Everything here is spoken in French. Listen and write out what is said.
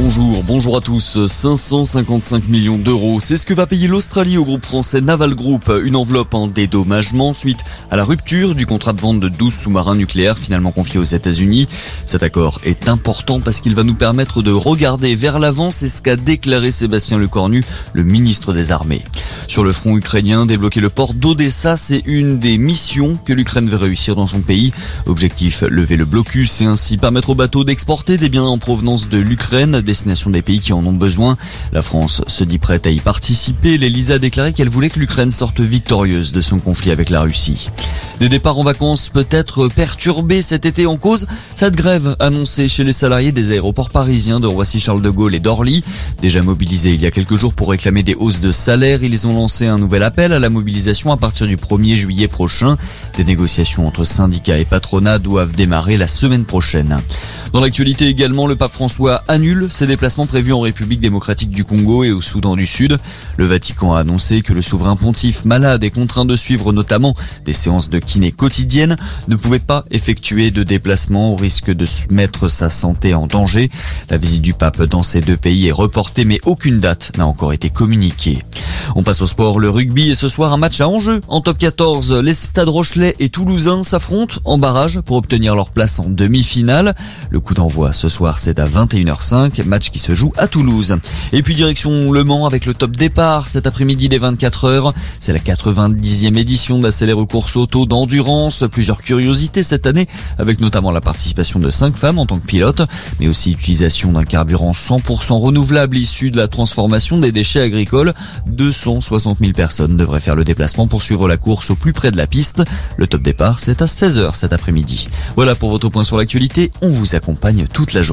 Bonjour, bonjour à tous. 555 millions d'euros, c'est ce que va payer l'Australie au groupe français Naval Group. Une enveloppe en dédommagement suite à la rupture du contrat de vente de 12 sous-marins nucléaires finalement confiés aux États-Unis. Cet accord est important parce qu'il va nous permettre de regarder vers l'avant, c'est ce qu'a déclaré Sébastien Lecornu, le ministre des Armées. Sur le front ukrainien, débloquer le port d'Odessa, c'est une des missions que l'Ukraine veut réussir dans son pays. Objectif, lever le blocus et ainsi permettre aux bateaux d'exporter des biens en provenance de l'Ukraine destination des pays qui en ont besoin. La France se dit prête à y participer. L'Elysée a déclaré qu'elle voulait que l'Ukraine sorte victorieuse de son conflit avec la Russie. Des départs en vacances peut-être perturbés cet été en cause. Cette grève annoncée chez les salariés des aéroports parisiens de Roissy-Charles de Gaulle et d'Orly. Déjà mobilisés il y a quelques jours pour réclamer des hausses de salaire, ils ont lancé un nouvel appel à la mobilisation à partir du 1er juillet prochain. Des négociations entre syndicats et patronat doivent démarrer la semaine prochaine. Dans l'actualité également, le pape François annule ses déplacements prévus en République démocratique du Congo et au Soudan du Sud. Le Vatican a annoncé que le souverain pontife malade et contraint de suivre notamment des séances de kiné quotidiennes ne pouvait pas effectuer de déplacement au risque de mettre sa santé en danger. La visite du pape dans ces deux pays est reportée mais aucune date n'a encore été communiquée. On passe au sport, le rugby et ce soir un match à enjeu. En top 14, les Stades Rochelais et Toulousains s'affrontent en barrage pour obtenir leur place en demi-finale. Le coup d'envoi ce soir c'est à 21h05, match qui se joue à Toulouse. Et puis direction Le Mans avec le top départ cet après-midi des 24h. C'est la 90e édition de la célèbre course auto d'endurance. Plusieurs curiosités cette année avec notamment la participation de 5 femmes en tant que pilotes, mais aussi l'utilisation d'un carburant 100% renouvelable issu de la transformation des déchets agricoles. 260 000 personnes devraient faire le déplacement pour suivre la course au plus près de la piste. Le top départ c'est à 16h cet après-midi. Voilà pour votre point sur l'actualité. On vous accompagne toute la journée.